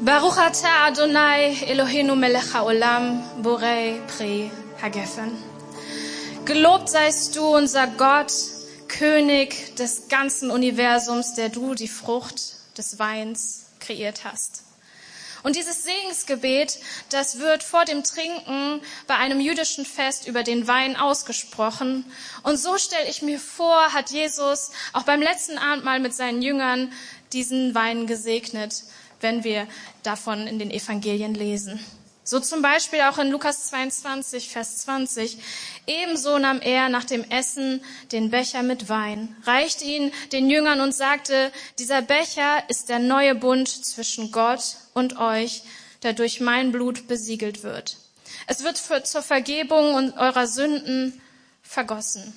Baruch atah Adonai Eloheinu melech haolam borei pri hagefen. Gelobt seist du, unser Gott, König des ganzen Universums, der du die Frucht des Weins kreiert hast. Und dieses Segensgebet, das wird vor dem Trinken bei einem jüdischen Fest über den Wein ausgesprochen. Und so stelle ich mir vor, hat Jesus auch beim letzten Abendmahl mit seinen Jüngern diesen Wein gesegnet, wenn wir davon in den Evangelien lesen. So zum Beispiel auch in Lukas 22, Vers 20. Ebenso nahm er nach dem Essen den Becher mit Wein, reichte ihn den Jüngern und sagte, dieser Becher ist der neue Bund zwischen Gott und euch, der durch mein Blut besiegelt wird. Es wird für, zur Vergebung eurer Sünden vergossen.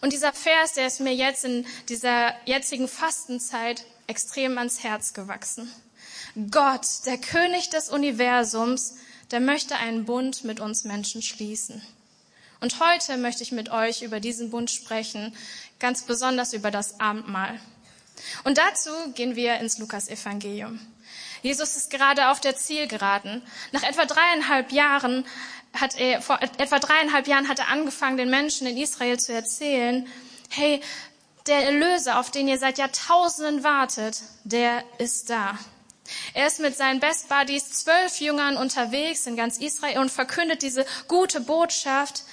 Und dieser Vers, der ist mir jetzt in dieser jetzigen Fastenzeit extrem ans Herz gewachsen. Gott, der König des Universums, der möchte einen Bund mit uns Menschen schließen. Und heute möchte ich mit euch über diesen Bund sprechen, ganz besonders über das Abendmahl. Und dazu gehen wir ins Lukas-Evangelium. Jesus ist gerade auf der Zielgeraden. Nach etwa dreieinhalb Jahren hat er, vor etwa dreieinhalb Jahren hat er angefangen, den Menschen in Israel zu erzählen, hey, der Erlöser, auf den ihr seit Jahrtausenden wartet, der ist da. Er ist mit seinen Best Buddies, zwölf Jüngern unterwegs in ganz Israel und verkündet diese gute Botschaft.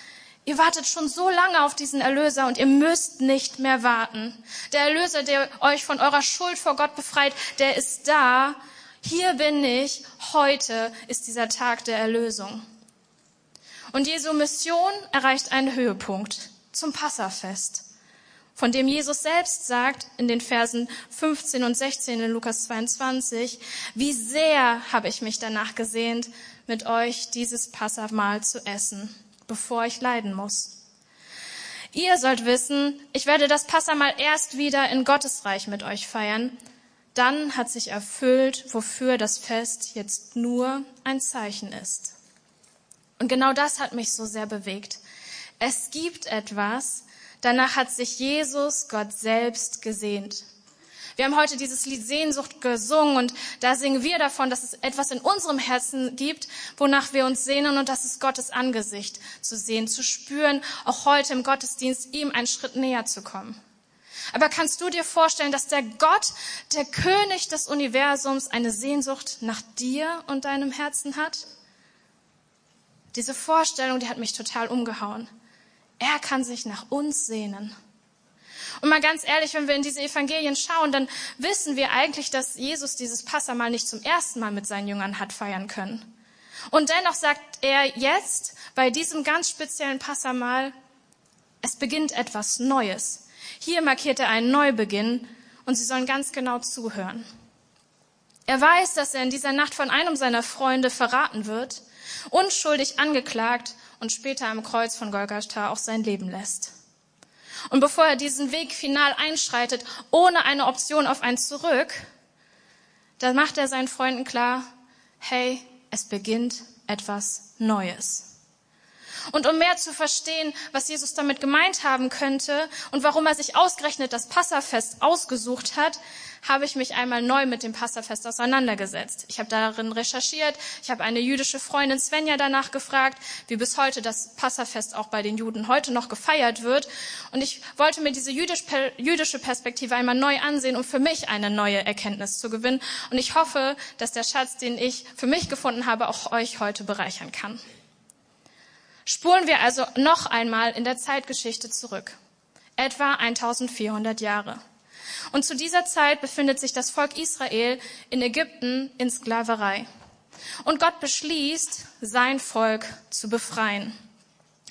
Ihr wartet schon so lange auf diesen Erlöser und ihr müsst nicht mehr warten. Der Erlöser, der euch von eurer Schuld vor Gott befreit, der ist da. Hier bin ich. Heute ist dieser Tag der Erlösung. Und Jesu Mission erreicht einen Höhepunkt zum Passafest von dem Jesus selbst sagt in den Versen 15 und 16 in Lukas 22, wie sehr habe ich mich danach gesehnt, mit euch dieses Passamahl zu essen, bevor ich leiden muss. Ihr sollt wissen, ich werde das Passamal erst wieder in Gottes Reich mit euch feiern. Dann hat sich erfüllt, wofür das Fest jetzt nur ein Zeichen ist. Und genau das hat mich so sehr bewegt. Es gibt etwas, Danach hat sich Jesus, Gott selbst, gesehnt. Wir haben heute dieses Lied Sehnsucht gesungen und da singen wir davon, dass es etwas in unserem Herzen gibt, wonach wir uns sehnen und das ist Gottes Angesicht zu sehen, zu spüren, auch heute im Gottesdienst ihm einen Schritt näher zu kommen. Aber kannst du dir vorstellen, dass der Gott, der König des Universums, eine Sehnsucht nach dir und deinem Herzen hat? Diese Vorstellung, die hat mich total umgehauen. Er kann sich nach uns sehnen. Und mal ganz ehrlich, wenn wir in diese Evangelien schauen, dann wissen wir eigentlich, dass Jesus dieses Passamal nicht zum ersten Mal mit seinen Jüngern hat feiern können. Und dennoch sagt er jetzt bei diesem ganz speziellen Passamal, es beginnt etwas Neues. Hier markiert er einen Neubeginn und sie sollen ganz genau zuhören. Er weiß, dass er in dieser Nacht von einem seiner Freunde verraten wird, unschuldig angeklagt und später am Kreuz von Golgatha auch sein Leben lässt. Und bevor er diesen Weg final einschreitet, ohne eine Option auf ein Zurück, da macht er seinen Freunden klar, hey, es beginnt etwas Neues. Und um mehr zu verstehen, was Jesus damit gemeint haben könnte und warum er sich ausgerechnet das Passafest ausgesucht hat, habe ich mich einmal neu mit dem Passafest auseinandergesetzt. Ich habe darin recherchiert, ich habe eine jüdische Freundin Svenja danach gefragt, wie bis heute das Passafest auch bei den Juden heute noch gefeiert wird. Und ich wollte mir diese jüdische Perspektive einmal neu ansehen, um für mich eine neue Erkenntnis zu gewinnen. Und ich hoffe, dass der Schatz, den ich für mich gefunden habe, auch euch heute bereichern kann. Spulen wir also noch einmal in der Zeitgeschichte zurück. Etwa 1400 Jahre. Und zu dieser Zeit befindet sich das Volk Israel in Ägypten in Sklaverei. Und Gott beschließt, sein Volk zu befreien.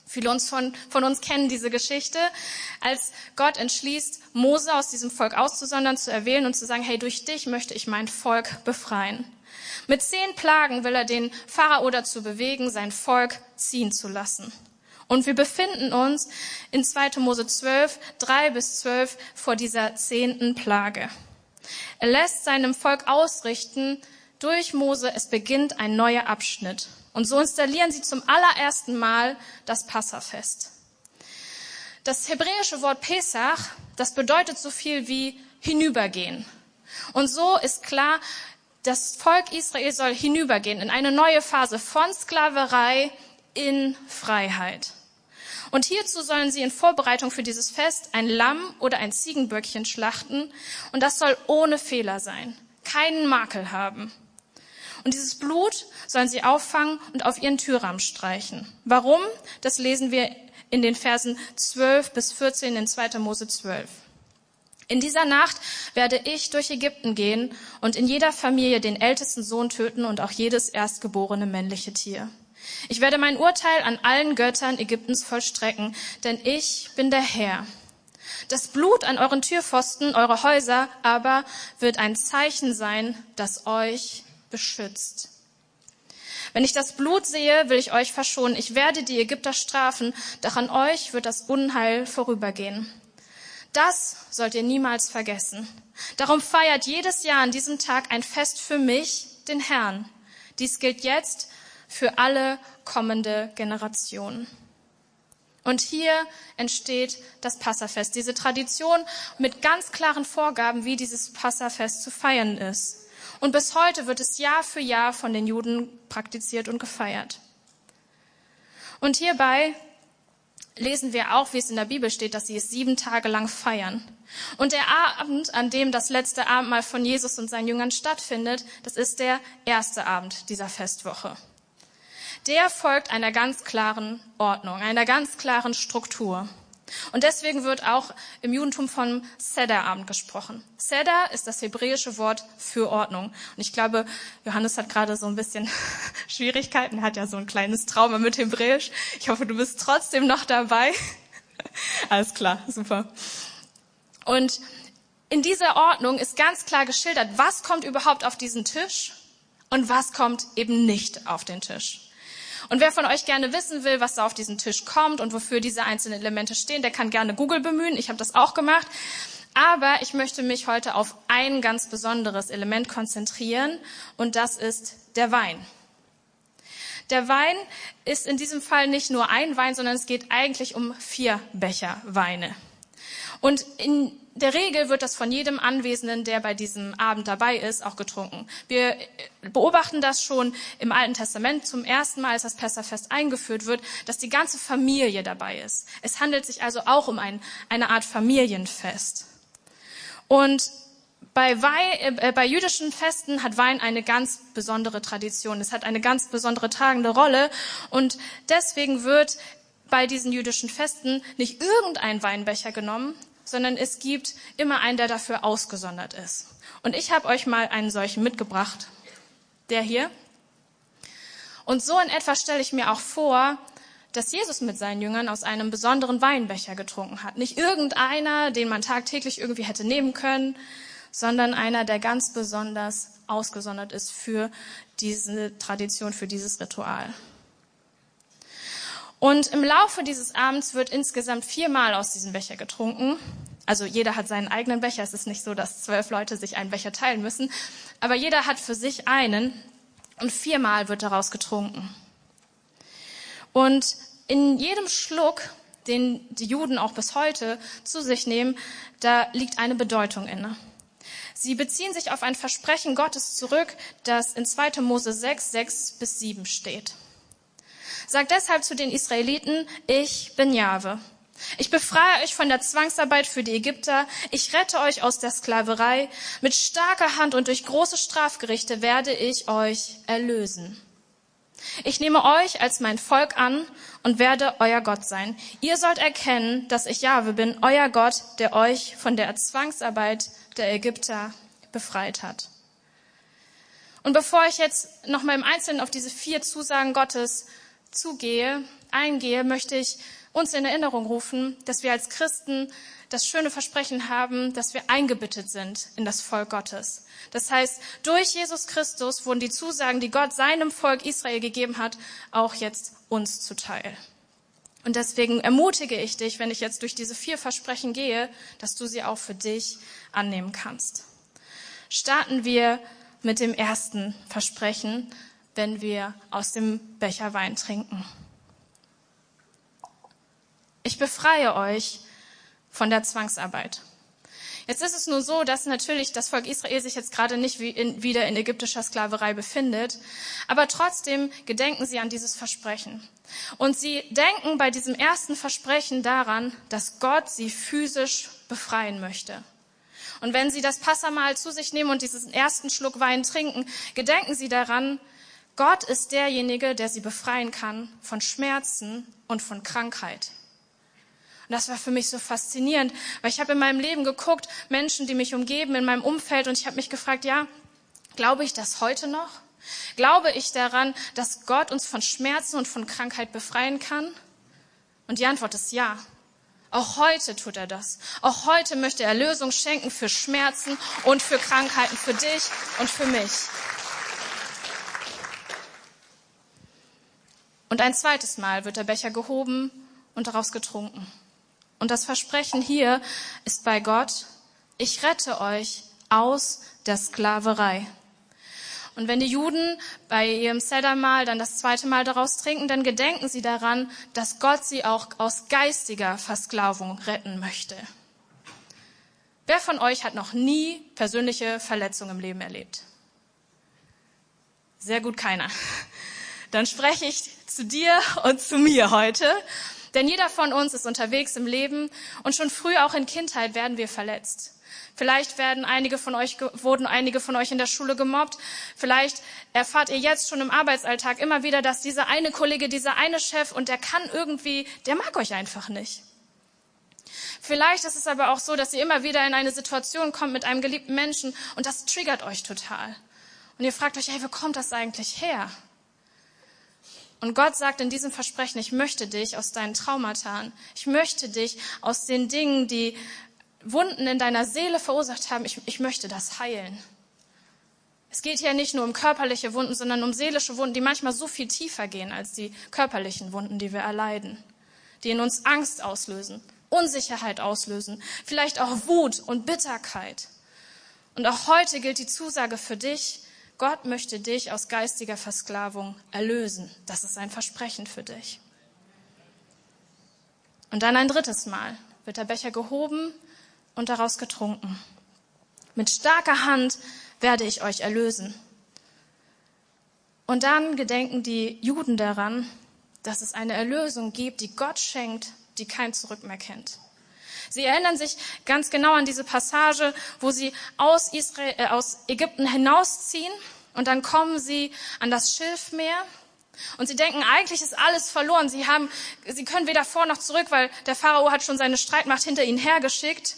Viele von, von uns kennen diese Geschichte, als Gott entschließt, Mose aus diesem Volk auszusondern, zu erwählen und zu sagen, hey, durch dich möchte ich mein Volk befreien. Mit zehn Plagen will er den Pharao dazu bewegen, sein Volk ziehen zu lassen. Und wir befinden uns in 2. Mose 12, 3 bis 12 vor dieser zehnten Plage. Er lässt seinem Volk ausrichten, durch Mose, es beginnt ein neuer Abschnitt. Und so installieren sie zum allerersten Mal das Passafest. Das hebräische Wort Pesach, das bedeutet so viel wie hinübergehen. Und so ist klar, das Volk Israel soll hinübergehen in eine neue Phase von Sklaverei in Freiheit. Und hierzu sollen sie in Vorbereitung für dieses Fest ein Lamm oder ein Ziegenböckchen schlachten. Und das soll ohne Fehler sein, keinen Makel haben. Und dieses Blut sollen sie auffangen und auf ihren Türrahmen streichen. Warum? Das lesen wir in den Versen 12 bis 14 in 2. Mose 12. In dieser Nacht werde ich durch Ägypten gehen und in jeder Familie den ältesten Sohn töten und auch jedes erstgeborene männliche Tier. Ich werde mein Urteil an allen Göttern Ägyptens vollstrecken, denn ich bin der Herr. Das Blut an euren Türpfosten, eure Häuser aber wird ein Zeichen sein, das euch beschützt. Wenn ich das Blut sehe, will ich euch verschonen. Ich werde die Ägypter strafen, doch an euch wird das Unheil vorübergehen. Das sollt ihr niemals vergessen. Darum feiert jedes Jahr an diesem Tag ein Fest für mich, den Herrn. Dies gilt jetzt für alle kommende Generationen. Und hier entsteht das Passafest, diese Tradition mit ganz klaren Vorgaben, wie dieses Passafest zu feiern ist. Und bis heute wird es Jahr für Jahr von den Juden praktiziert und gefeiert. Und hierbei lesen wir auch, wie es in der Bibel steht, dass sie es sieben Tage lang feiern. Und der Abend, an dem das letzte Abendmahl von Jesus und seinen Jüngern stattfindet, das ist der erste Abend dieser Festwoche. Der folgt einer ganz klaren Ordnung, einer ganz klaren Struktur. Und deswegen wird auch im Judentum vom Seder-Abend gesprochen. Seder ist das hebräische Wort für Ordnung. Und ich glaube, Johannes hat gerade so ein bisschen Schwierigkeiten. Er hat ja so ein kleines Trauma mit Hebräisch. Ich hoffe, du bist trotzdem noch dabei. Alles klar, super. Und in dieser Ordnung ist ganz klar geschildert, was kommt überhaupt auf diesen Tisch und was kommt eben nicht auf den Tisch. Und wer von euch gerne wissen will, was da auf diesen Tisch kommt und wofür diese einzelnen Elemente stehen, der kann gerne Google bemühen. Ich habe das auch gemacht. Aber ich möchte mich heute auf ein ganz besonderes Element konzentrieren und das ist der Wein. Der Wein ist in diesem Fall nicht nur ein Wein, sondern es geht eigentlich um vier Becher Weine. Und in der Regel wird das von jedem Anwesenden, der bei diesem Abend dabei ist, auch getrunken. Wir beobachten das schon im Alten Testament zum ersten Mal, als das Pessachfest eingeführt wird, dass die ganze Familie dabei ist. Es handelt sich also auch um ein, eine Art Familienfest. Und bei, Wein, äh, bei jüdischen Festen hat Wein eine ganz besondere Tradition. Es hat eine ganz besondere tragende Rolle. Und deswegen wird bei diesen jüdischen Festen nicht irgendein Weinbecher genommen, sondern es gibt immer einen, der dafür ausgesondert ist. Und ich habe euch mal einen solchen mitgebracht. Der hier. Und so in etwa stelle ich mir auch vor, dass Jesus mit seinen Jüngern aus einem besonderen Weinbecher getrunken hat. Nicht irgendeiner, den man tagtäglich irgendwie hätte nehmen können, sondern einer, der ganz besonders ausgesondert ist für diese Tradition, für dieses Ritual. Und im Laufe dieses Abends wird insgesamt viermal aus diesem Becher getrunken. Also jeder hat seinen eigenen Becher. Es ist nicht so, dass zwölf Leute sich einen Becher teilen müssen. Aber jeder hat für sich einen und viermal wird daraus getrunken. Und in jedem Schluck, den die Juden auch bis heute zu sich nehmen, da liegt eine Bedeutung inne. Sie beziehen sich auf ein Versprechen Gottes zurück, das in 2. Mose 6, 6 bis 7 steht. Sagt deshalb zu den Israeliten, ich bin Jahwe. Ich befreie euch von der Zwangsarbeit für die Ägypter. Ich rette euch aus der Sklaverei. Mit starker Hand und durch große Strafgerichte werde ich euch erlösen. Ich nehme euch als mein Volk an und werde euer Gott sein. Ihr sollt erkennen, dass ich Jahwe bin, euer Gott, der euch von der Zwangsarbeit der Ägypter befreit hat. Und bevor ich jetzt noch mal im Einzelnen auf diese vier Zusagen Gottes zugehe, eingehe, möchte ich uns in Erinnerung rufen, dass wir als Christen das schöne Versprechen haben, dass wir eingebettet sind in das Volk Gottes. Das heißt, durch Jesus Christus wurden die Zusagen, die Gott seinem Volk Israel gegeben hat, auch jetzt uns zuteil. Und deswegen ermutige ich dich, wenn ich jetzt durch diese vier Versprechen gehe, dass du sie auch für dich annehmen kannst. Starten wir mit dem ersten Versprechen, wenn wir aus dem Becher Wein trinken. Ich befreie euch von der Zwangsarbeit. Jetzt ist es nur so, dass natürlich das Volk Israel sich jetzt gerade nicht wieder in ägyptischer Sklaverei befindet, aber trotzdem gedenken sie an dieses Versprechen. Und sie denken bei diesem ersten Versprechen daran, dass Gott sie physisch befreien möchte. Und wenn sie das Passamal zu sich nehmen und diesen ersten Schluck Wein trinken, gedenken sie daran, Gott ist derjenige, der sie befreien kann von Schmerzen und von Krankheit. Und das war für mich so faszinierend, weil ich habe in meinem Leben geguckt, Menschen, die mich umgeben, in meinem Umfeld, und ich habe mich gefragt, ja, glaube ich das heute noch? Glaube ich daran, dass Gott uns von Schmerzen und von Krankheit befreien kann? Und die Antwort ist ja. Auch heute tut er das. Auch heute möchte er Lösung schenken für Schmerzen und für Krankheiten, für dich und für mich. Und ein zweites Mal wird der Becher gehoben und daraus getrunken. Und das Versprechen hier ist bei Gott, ich rette euch aus der Sklaverei. Und wenn die Juden bei ihrem Sedermahl dann das zweite Mal daraus trinken, dann gedenken sie daran, dass Gott sie auch aus geistiger Versklavung retten möchte. Wer von euch hat noch nie persönliche Verletzungen im Leben erlebt? Sehr gut keiner. Dann spreche ich zu dir und zu mir heute denn jeder von uns ist unterwegs im Leben und schon früh auch in Kindheit werden wir verletzt. Vielleicht werden einige von euch, wurden einige von euch in der Schule gemobbt. Vielleicht erfahrt ihr jetzt schon im Arbeitsalltag immer wieder, dass dieser eine Kollege, dieser eine Chef und der kann irgendwie, der mag euch einfach nicht. Vielleicht ist es aber auch so, dass ihr immer wieder in eine Situation kommt mit einem geliebten Menschen und das triggert euch total. Und ihr fragt euch, hey, wo kommt das eigentlich her? Und Gott sagt in diesem Versprechen, ich möchte dich aus deinen Traumata, ich möchte dich aus den Dingen, die Wunden in deiner Seele verursacht haben, ich, ich möchte das heilen. Es geht hier nicht nur um körperliche Wunden, sondern um seelische Wunden, die manchmal so viel tiefer gehen als die körperlichen Wunden, die wir erleiden, die in uns Angst auslösen, Unsicherheit auslösen, vielleicht auch Wut und Bitterkeit. Und auch heute gilt die Zusage für dich, Gott möchte dich aus geistiger Versklavung erlösen. Das ist ein Versprechen für dich. Und dann ein drittes Mal wird der Becher gehoben und daraus getrunken. Mit starker Hand werde ich euch erlösen. Und dann gedenken die Juden daran, dass es eine Erlösung gibt, die Gott schenkt, die kein Zurück mehr kennt. Sie erinnern sich ganz genau an diese Passage, wo sie aus, Israel, äh, aus Ägypten hinausziehen und dann kommen sie an das Schilfmeer und sie denken, eigentlich ist alles verloren. Sie haben, sie können weder vor noch zurück, weil der Pharao hat schon seine Streitmacht hinter ihnen hergeschickt.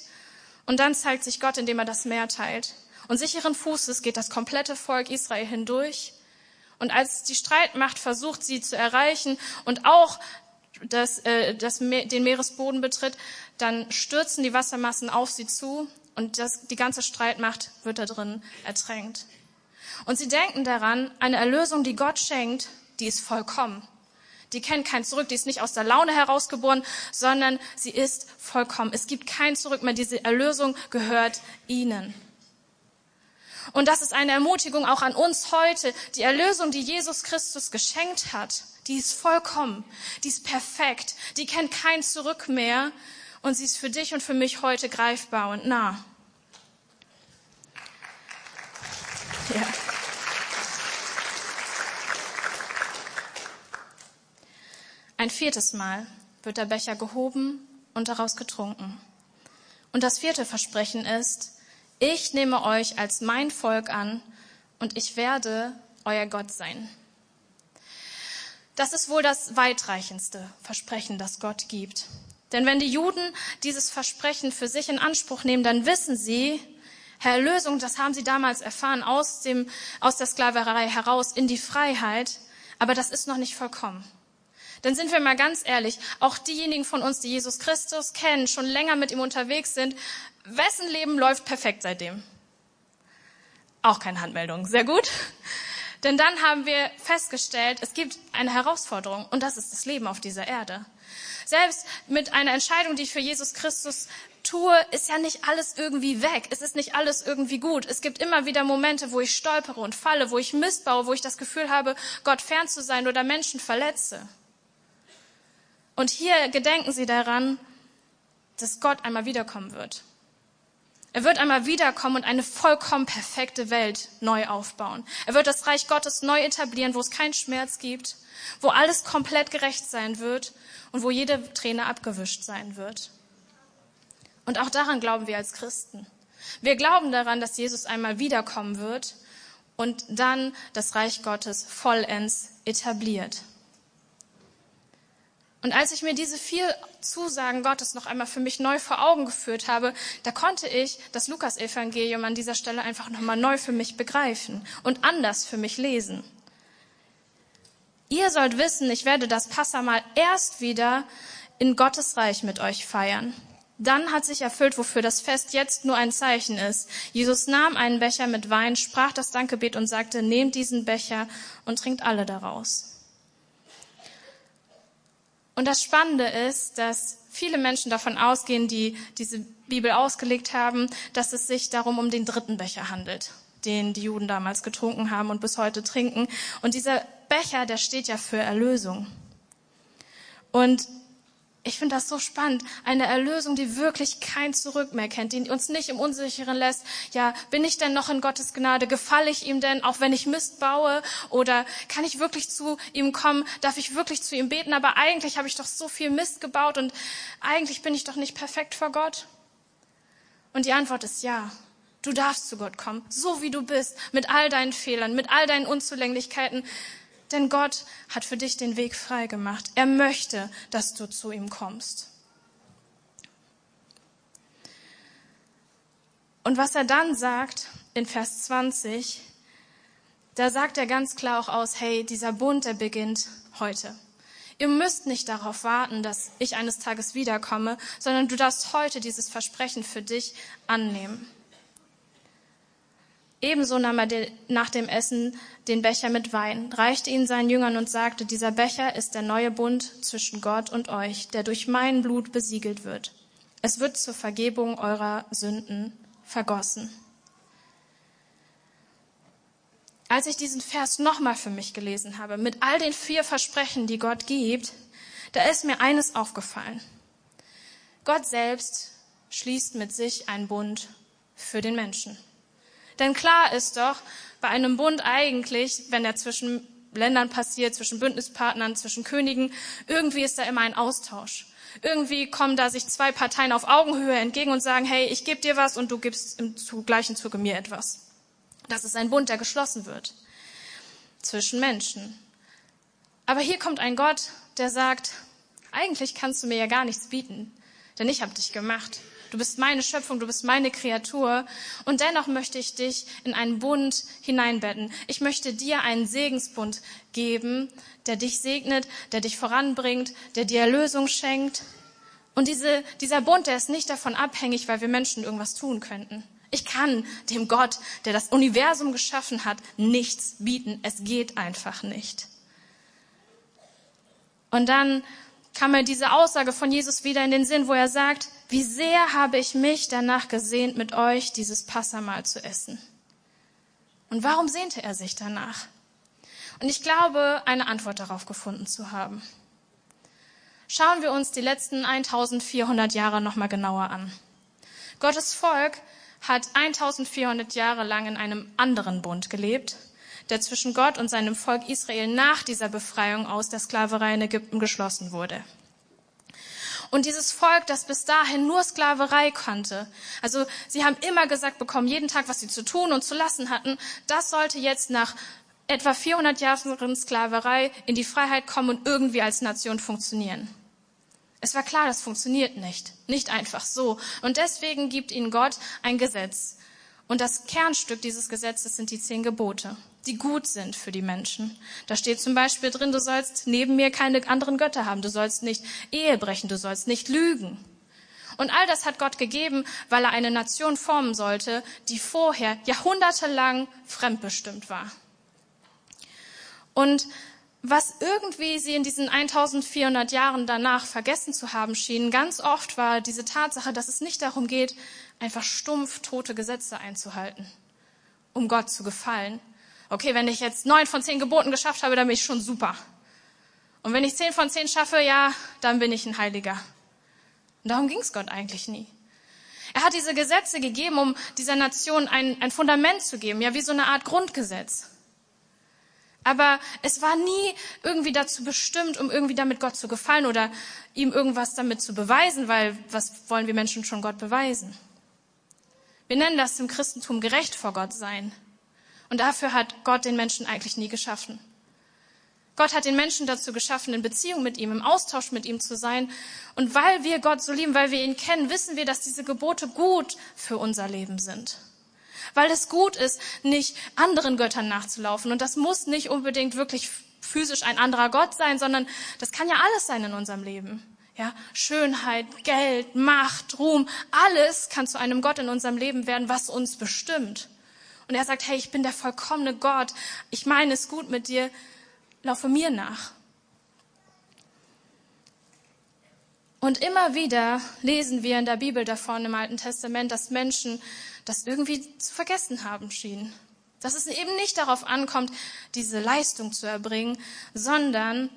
Und dann zeigt sich Gott, indem er das Meer teilt. Und sicheren Fußes geht das komplette Volk Israel hindurch. Und als die Streitmacht versucht, sie zu erreichen und auch das, äh, das den Meeresboden betritt, dann stürzen die Wassermassen auf sie zu und das, die ganze Streitmacht wird da drin ertränkt. Und sie denken daran, eine Erlösung, die Gott schenkt, die ist vollkommen. Die kennt kein Zurück, die ist nicht aus der Laune herausgeboren, sondern sie ist vollkommen. Es gibt kein Zurück mehr. Diese Erlösung gehört ihnen. Und das ist eine Ermutigung auch an uns heute. Die Erlösung, die Jesus Christus geschenkt hat, die ist vollkommen, die ist perfekt, die kennt kein Zurück mehr und sie ist für dich und für mich heute greifbar und nah. Ja. Ein viertes Mal wird der Becher gehoben und daraus getrunken. Und das vierte Versprechen ist, ich nehme euch als mein Volk an und ich werde euer Gott sein. Das ist wohl das weitreichendste Versprechen, das Gott gibt. Denn wenn die Juden dieses Versprechen für sich in Anspruch nehmen, dann wissen sie, Herr Erlösung, das haben sie damals erfahren, aus, dem, aus der Sklaverei heraus in die Freiheit, aber das ist noch nicht vollkommen. Denn sind wir mal ganz ehrlich, auch diejenigen von uns, die Jesus Christus kennen, schon länger mit ihm unterwegs sind, wessen Leben läuft perfekt seitdem? Auch keine Handmeldung. Sehr gut. Denn dann haben wir festgestellt, es gibt eine Herausforderung und das ist das Leben auf dieser Erde. Selbst mit einer Entscheidung, die ich für Jesus Christus tue, ist ja nicht alles irgendwie weg. Es ist nicht alles irgendwie gut. Es gibt immer wieder Momente, wo ich stolpere und falle, wo ich Mist baue, wo ich das Gefühl habe, Gott fern zu sein oder Menschen verletze. Und hier gedenken sie daran, dass Gott einmal wiederkommen wird. Er wird einmal wiederkommen und eine vollkommen perfekte Welt neu aufbauen. Er wird das Reich Gottes neu etablieren, wo es keinen Schmerz gibt, wo alles komplett gerecht sein wird und wo jede Träne abgewischt sein wird. Und auch daran glauben wir als Christen. Wir glauben daran, dass Jesus einmal wiederkommen wird und dann das Reich Gottes vollends etabliert. Und als ich mir diese vier Zusagen Gottes noch einmal für mich neu vor Augen geführt habe, da konnte ich das Lukas-Evangelium an dieser Stelle einfach nochmal neu für mich begreifen und anders für mich lesen. Ihr sollt wissen, ich werde das Passamal erst wieder in Gottes Reich mit euch feiern. Dann hat sich erfüllt, wofür das Fest jetzt nur ein Zeichen ist. Jesus nahm einen Becher mit Wein, sprach das Dankgebet und sagte, nehmt diesen Becher und trinkt alle daraus. Und das Spannende ist, dass viele Menschen davon ausgehen, die diese Bibel ausgelegt haben, dass es sich darum um den dritten Becher handelt, den die Juden damals getrunken haben und bis heute trinken. Und dieser Becher, der steht ja für Erlösung. Und ich finde das so spannend. Eine Erlösung, die wirklich kein Zurück mehr kennt, die uns nicht im Unsicheren lässt. Ja, bin ich denn noch in Gottes Gnade? Gefalle ich ihm denn, auch wenn ich Mist baue? Oder kann ich wirklich zu ihm kommen? Darf ich wirklich zu ihm beten? Aber eigentlich habe ich doch so viel Mist gebaut und eigentlich bin ich doch nicht perfekt vor Gott. Und die Antwort ist ja. Du darfst zu Gott kommen, so wie du bist, mit all deinen Fehlern, mit all deinen Unzulänglichkeiten. Denn Gott hat für dich den Weg frei gemacht. Er möchte, dass du zu ihm kommst. Und was er dann sagt in Vers 20, da sagt er ganz klar auch aus, hey, dieser Bund, der beginnt heute. Ihr müsst nicht darauf warten, dass ich eines Tages wiederkomme, sondern du darfst heute dieses Versprechen für dich annehmen. Ebenso nahm er nach dem Essen den Becher mit Wein, reichte ihn seinen Jüngern und sagte, dieser Becher ist der neue Bund zwischen Gott und euch, der durch mein Blut besiegelt wird. Es wird zur Vergebung eurer Sünden vergossen. Als ich diesen Vers nochmal für mich gelesen habe, mit all den vier Versprechen, die Gott gibt, da ist mir eines aufgefallen. Gott selbst schließt mit sich einen Bund für den Menschen. Denn klar ist doch, bei einem Bund eigentlich, wenn er zwischen Ländern passiert, zwischen Bündnispartnern, zwischen Königen, irgendwie ist da immer ein Austausch. Irgendwie kommen da sich zwei Parteien auf Augenhöhe entgegen und sagen, hey, ich gebe dir was und du gibst im gleichen Zuge mir etwas. Das ist ein Bund, der geschlossen wird zwischen Menschen. Aber hier kommt ein Gott, der sagt, eigentlich kannst du mir ja gar nichts bieten, denn ich habe dich gemacht. Du bist meine Schöpfung, du bist meine Kreatur. Und dennoch möchte ich dich in einen Bund hineinbetten. Ich möchte dir einen Segensbund geben, der dich segnet, der dich voranbringt, der dir Erlösung schenkt. Und diese, dieser Bund, der ist nicht davon abhängig, weil wir Menschen irgendwas tun könnten. Ich kann dem Gott, der das Universum geschaffen hat, nichts bieten. Es geht einfach nicht. Und dann kam mir diese Aussage von Jesus wieder in den Sinn, wo er sagt, wie sehr habe ich mich danach gesehnt, mit euch dieses Passamal zu essen. Und warum sehnte er sich danach? Und ich glaube, eine Antwort darauf gefunden zu haben. Schauen wir uns die letzten 1400 Jahre nochmal genauer an. Gottes Volk hat 1400 Jahre lang in einem anderen Bund gelebt, der zwischen Gott und seinem Volk Israel nach dieser Befreiung aus der Sklaverei in Ägypten geschlossen wurde. Und dieses Volk, das bis dahin nur Sklaverei kannte, also sie haben immer gesagt bekommen, jeden Tag, was sie zu tun und zu lassen hatten, das sollte jetzt nach etwa 400 Jahren Sklaverei in die Freiheit kommen und irgendwie als Nation funktionieren. Es war klar, das funktioniert nicht. Nicht einfach so. Und deswegen gibt ihnen Gott ein Gesetz. Und das Kernstück dieses Gesetzes sind die zehn Gebote, die gut sind für die Menschen. Da steht zum Beispiel drin, du sollst neben mir keine anderen Götter haben, du sollst nicht Ehe brechen, du sollst nicht lügen. Und all das hat Gott gegeben, weil er eine Nation formen sollte, die vorher jahrhundertelang fremdbestimmt war. Und was irgendwie sie in diesen 1400 Jahren danach vergessen zu haben schienen, ganz oft war diese Tatsache, dass es nicht darum geht, einfach stumpf tote Gesetze einzuhalten, um Gott zu gefallen. Okay, wenn ich jetzt neun von zehn Geboten geschafft habe, dann bin ich schon super. Und wenn ich zehn von zehn schaffe, ja, dann bin ich ein Heiliger. Und darum ging es Gott eigentlich nie. Er hat diese Gesetze gegeben, um dieser Nation ein, ein Fundament zu geben, ja, wie so eine Art Grundgesetz. Aber es war nie irgendwie dazu bestimmt, um irgendwie damit Gott zu gefallen oder ihm irgendwas damit zu beweisen, weil was wollen wir Menschen schon Gott beweisen? Wir nennen das im Christentum gerecht vor Gott sein. Und dafür hat Gott den Menschen eigentlich nie geschaffen. Gott hat den Menschen dazu geschaffen, in Beziehung mit ihm, im Austausch mit ihm zu sein. Und weil wir Gott so lieben, weil wir ihn kennen, wissen wir, dass diese Gebote gut für unser Leben sind. Weil es gut ist, nicht anderen Göttern nachzulaufen. Und das muss nicht unbedingt wirklich physisch ein anderer Gott sein, sondern das kann ja alles sein in unserem Leben. Ja, Schönheit, Geld, Macht, Ruhm, alles kann zu einem Gott in unserem Leben werden, was uns bestimmt. Und er sagt, hey, ich bin der vollkommene Gott. Ich meine es gut mit dir laufe mir nach. Und immer wieder lesen wir in der Bibel davon im Alten Testament, dass Menschen das irgendwie zu vergessen haben schienen. Dass es eben nicht darauf ankommt, diese Leistung zu erbringen, sondern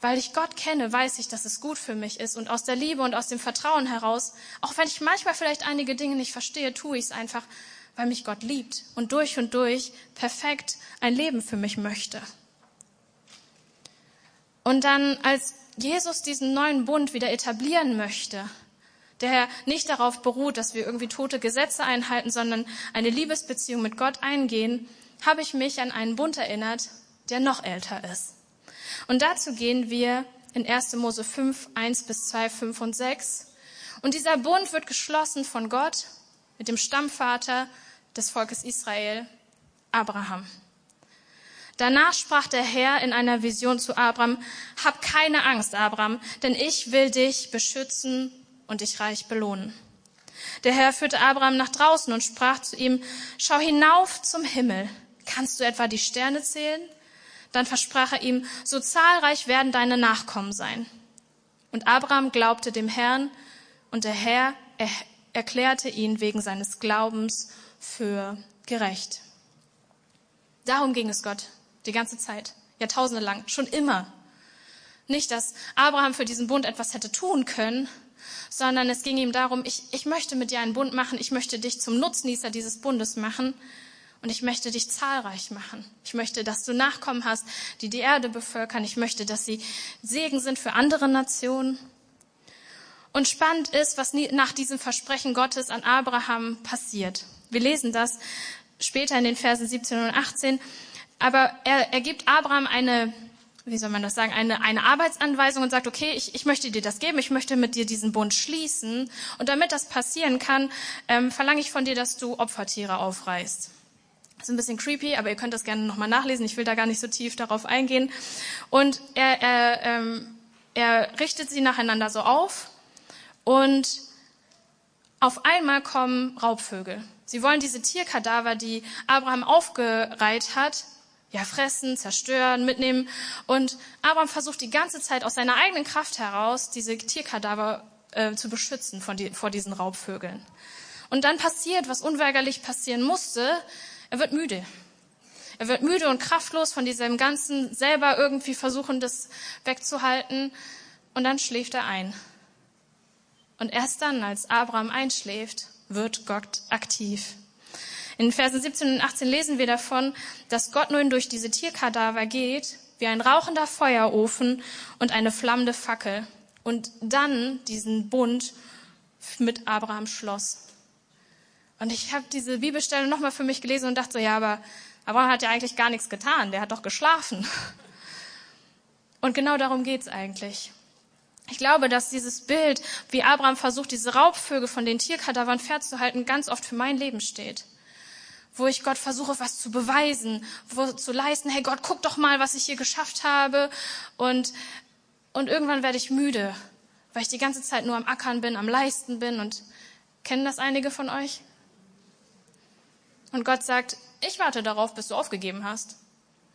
weil ich Gott kenne, weiß ich, dass es gut für mich ist. Und aus der Liebe und aus dem Vertrauen heraus, auch wenn ich manchmal vielleicht einige Dinge nicht verstehe, tue ich es einfach, weil mich Gott liebt und durch und durch perfekt ein Leben für mich möchte. Und dann, als Jesus diesen neuen Bund wieder etablieren möchte, der nicht darauf beruht, dass wir irgendwie tote Gesetze einhalten, sondern eine Liebesbeziehung mit Gott eingehen, habe ich mich an einen Bund erinnert, der noch älter ist. Und dazu gehen wir in 1. Mose 5, 1 bis 2, 5 und 6. Und dieser Bund wird geschlossen von Gott mit dem Stammvater des Volkes Israel, Abraham. Danach sprach der Herr in einer Vision zu Abraham, hab keine Angst, Abraham, denn ich will dich beschützen und dich reich belohnen. Der Herr führte Abraham nach draußen und sprach zu ihm, schau hinauf zum Himmel. Kannst du etwa die Sterne zählen? Dann versprach er ihm, so zahlreich werden deine Nachkommen sein. Und Abraham glaubte dem Herrn und der Herr er erklärte ihn wegen seines Glaubens für gerecht. Darum ging es Gott die ganze Zeit. Jahrtausende lang. Schon immer. Nicht, dass Abraham für diesen Bund etwas hätte tun können, sondern es ging ihm darum, ich, ich möchte mit dir einen Bund machen, ich möchte dich zum Nutznießer dieses Bundes machen und ich möchte dich zahlreich machen. Ich möchte, dass du Nachkommen hast, die die Erde bevölkern. Ich möchte, dass sie Segen sind für andere Nationen. Und spannend ist, was nach diesem Versprechen Gottes an Abraham passiert. Wir lesen das später in den Versen 17 und 18. Aber er, er gibt Abraham eine, wie soll man das sagen, eine, eine Arbeitsanweisung und sagt, okay, ich, ich möchte dir das geben, ich möchte mit dir diesen Bund schließen. Und damit das passieren kann, ähm, verlange ich von dir, dass du Opfertiere aufreißt. Das ist ein bisschen creepy, aber ihr könnt das gerne nochmal nachlesen. Ich will da gar nicht so tief darauf eingehen. Und er, er, ähm, er richtet sie nacheinander so auf und auf einmal kommen Raubvögel. Sie wollen diese Tierkadaver, die Abraham aufgereiht hat, ja, fressen, zerstören, mitnehmen. Und Abraham versucht die ganze Zeit aus seiner eigenen Kraft heraus, diese Tierkadaver äh, zu beschützen von die, vor diesen Raubvögeln. Und dann passiert, was unweigerlich passieren musste. Er wird müde. Er wird müde und kraftlos von diesem ganzen selber irgendwie versuchen, das wegzuhalten. Und dann schläft er ein. Und erst dann, als Abraham einschläft, wird Gott aktiv. In Versen 17 und 18 lesen wir davon, dass Gott nun durch diese Tierkadaver geht, wie ein rauchender Feuerofen und eine flammende Fackel und dann diesen Bund mit Abraham schloss. Und ich habe diese Bibelstelle nochmal für mich gelesen und dachte so, ja, aber Abraham hat ja eigentlich gar nichts getan, der hat doch geschlafen. Und genau darum geht's eigentlich. Ich glaube, dass dieses Bild, wie Abraham versucht, diese Raubvögel von den Tierkadavern fernzuhalten, ganz oft für mein Leben steht wo ich Gott versuche, was zu beweisen, wo zu leisten, hey Gott, guck doch mal, was ich hier geschafft habe. Und, und irgendwann werde ich müde, weil ich die ganze Zeit nur am Ackern bin, am Leisten bin. Und kennen das einige von euch? Und Gott sagt, ich warte darauf, bis du aufgegeben hast.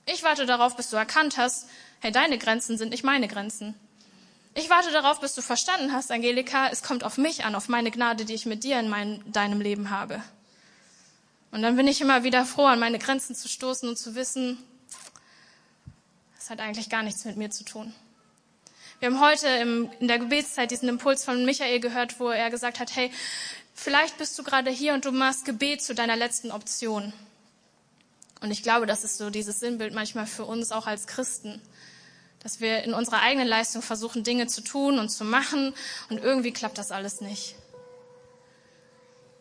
Ich warte darauf, bis du erkannt hast, hey, deine Grenzen sind nicht meine Grenzen. Ich warte darauf, bis du verstanden hast, Angelika, es kommt auf mich an, auf meine Gnade, die ich mit dir in mein, deinem Leben habe. Und dann bin ich immer wieder froh, an meine Grenzen zu stoßen und zu wissen, es hat eigentlich gar nichts mit mir zu tun. Wir haben heute im, in der Gebetszeit diesen Impuls von Michael gehört, wo er gesagt hat, hey, vielleicht bist du gerade hier und du machst Gebet zu deiner letzten Option. Und ich glaube, das ist so dieses Sinnbild manchmal für uns auch als Christen, dass wir in unserer eigenen Leistung versuchen, Dinge zu tun und zu machen und irgendwie klappt das alles nicht.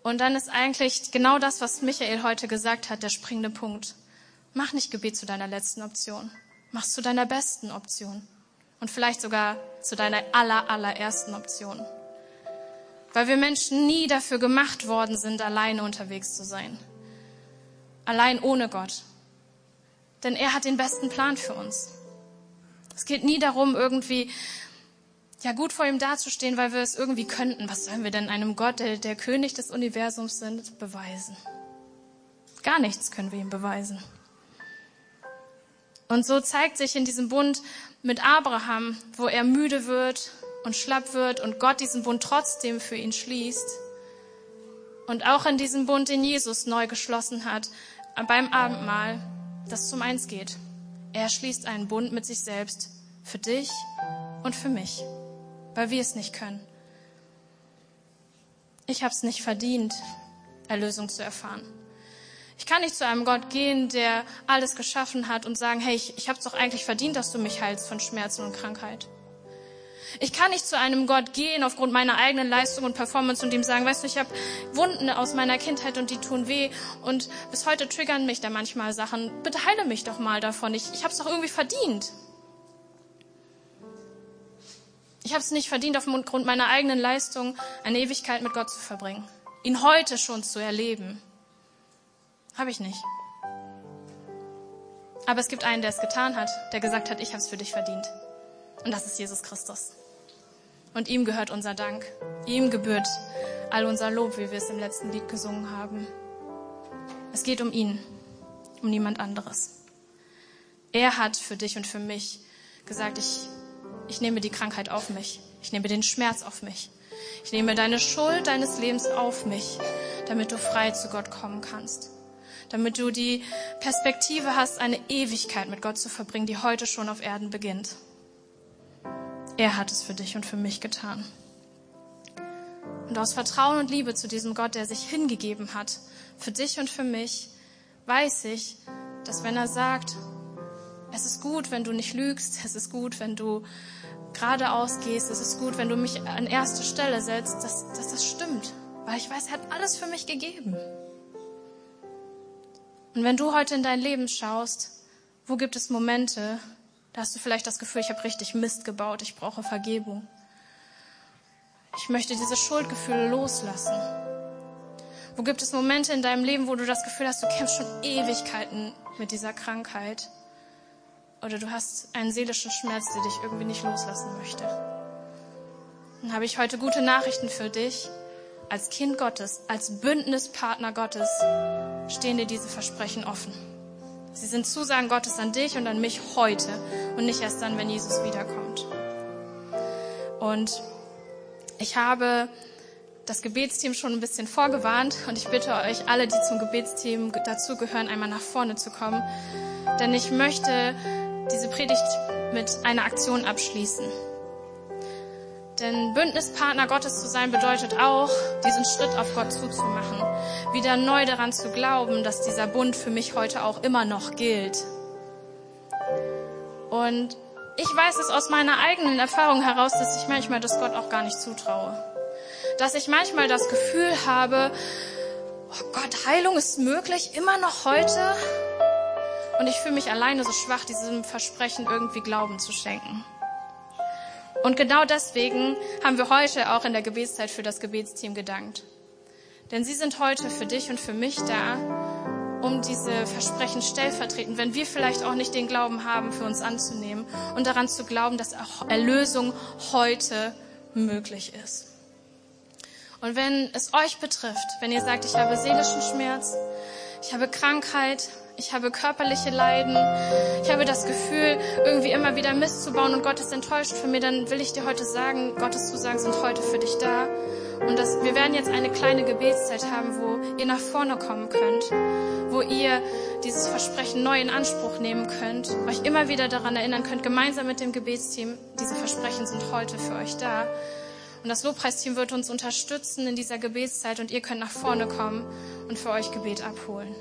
Und dann ist eigentlich genau das, was Michael heute gesagt hat, der springende Punkt. Mach nicht Gebet zu deiner letzten Option. Mach es zu deiner besten Option. Und vielleicht sogar zu deiner aller, allerersten Option. Weil wir Menschen nie dafür gemacht worden sind, alleine unterwegs zu sein. Allein ohne Gott. Denn er hat den besten Plan für uns. Es geht nie darum, irgendwie ja gut vor ihm dazustehen, weil wir es irgendwie könnten. Was sollen wir denn einem Gott, der der König des Universums sind, beweisen? Gar nichts können wir ihm beweisen. Und so zeigt sich in diesem Bund mit Abraham, wo er müde wird und schlapp wird und Gott diesen Bund trotzdem für ihn schließt. Und auch in diesem Bund, den Jesus neu geschlossen hat, beim Abendmahl, das zum Eins geht. Er schließt einen Bund mit sich selbst für dich und für mich, weil wir es nicht können. Ich habe es nicht verdient, Erlösung zu erfahren. Ich kann nicht zu einem Gott gehen, der alles geschaffen hat und sagen, hey, ich, ich habe es doch eigentlich verdient, dass du mich heilst von Schmerzen und Krankheit. Ich kann nicht zu einem Gott gehen aufgrund meiner eigenen Leistung und Performance und ihm sagen, weißt du, ich habe Wunden aus meiner Kindheit und die tun weh und bis heute triggern mich da manchmal Sachen. Bitte heile mich doch mal davon. Ich, ich habe es doch irgendwie verdient. Ich habe es nicht verdient, aufgrund meiner eigenen Leistung eine Ewigkeit mit Gott zu verbringen. Ihn heute schon zu erleben. Habe ich nicht. Aber es gibt einen, der es getan hat, der gesagt hat, ich habe es für dich verdient. Und das ist Jesus Christus. Und ihm gehört unser Dank. Ihm gebührt all unser Lob, wie wir es im letzten Lied gesungen haben. Es geht um ihn, um niemand anderes. Er hat für dich und für mich gesagt, ich, ich nehme die Krankheit auf mich. Ich nehme den Schmerz auf mich. Ich nehme deine Schuld deines Lebens auf mich, damit du frei zu Gott kommen kannst damit du die Perspektive hast, eine Ewigkeit mit Gott zu verbringen, die heute schon auf Erden beginnt. Er hat es für dich und für mich getan. Und aus Vertrauen und Liebe zu diesem Gott, der sich hingegeben hat, für dich und für mich, weiß ich, dass wenn er sagt, es ist gut, wenn du nicht lügst, es ist gut, wenn du geradeaus gehst, es ist gut, wenn du mich an erste Stelle setzt, dass, dass das stimmt. Weil ich weiß, er hat alles für mich gegeben. Und wenn du heute in dein Leben schaust, wo gibt es Momente, da hast du vielleicht das Gefühl, ich habe richtig Mist gebaut, ich brauche Vergebung. Ich möchte diese Schuldgefühle loslassen. Wo gibt es Momente in deinem Leben, wo du das Gefühl hast, du kämpfst schon Ewigkeiten mit dieser Krankheit? Oder du hast einen seelischen Schmerz, der dich irgendwie nicht loslassen möchte? Dann habe ich heute gute Nachrichten für dich. Als Kind Gottes, als Bündnispartner Gottes stehen dir diese Versprechen offen. Sie sind Zusagen Gottes an dich und an mich heute und nicht erst dann, wenn Jesus wiederkommt. Und ich habe das Gebetsteam schon ein bisschen vorgewarnt und ich bitte euch alle, die zum Gebetsteam dazugehören, einmal nach vorne zu kommen, denn ich möchte diese Predigt mit einer Aktion abschließen. Denn Bündnispartner Gottes zu sein bedeutet auch, diesen Schritt auf Gott zuzumachen. Wieder neu daran zu glauben, dass dieser Bund für mich heute auch immer noch gilt. Und ich weiß es aus meiner eigenen Erfahrung heraus, dass ich manchmal das Gott auch gar nicht zutraue. Dass ich manchmal das Gefühl habe, oh Gott, Heilung ist möglich, immer noch heute. Und ich fühle mich alleine so schwach, diesem Versprechen irgendwie Glauben zu schenken. Und genau deswegen haben wir heute auch in der Gebetszeit für das Gebetsteam gedankt. Denn sie sind heute für dich und für mich da, um diese Versprechen stellvertretend, wenn wir vielleicht auch nicht den Glauben haben, für uns anzunehmen und daran zu glauben, dass Erlösung heute möglich ist. Und wenn es euch betrifft, wenn ihr sagt, ich habe seelischen Schmerz, ich habe Krankheit, ich habe körperliche Leiden. Ich habe das Gefühl, irgendwie immer wieder Mist zu bauen und Gott ist enttäuscht von mir. Dann will ich dir heute sagen, Gottes Zusagen sind heute für dich da. Und das, wir werden jetzt eine kleine Gebetszeit haben, wo ihr nach vorne kommen könnt, wo ihr dieses Versprechen neu in Anspruch nehmen könnt, euch immer wieder daran erinnern könnt, gemeinsam mit dem Gebetsteam, diese Versprechen sind heute für euch da. Und das Lobpreisteam wird uns unterstützen in dieser Gebetszeit und ihr könnt nach vorne kommen und für euch Gebet abholen.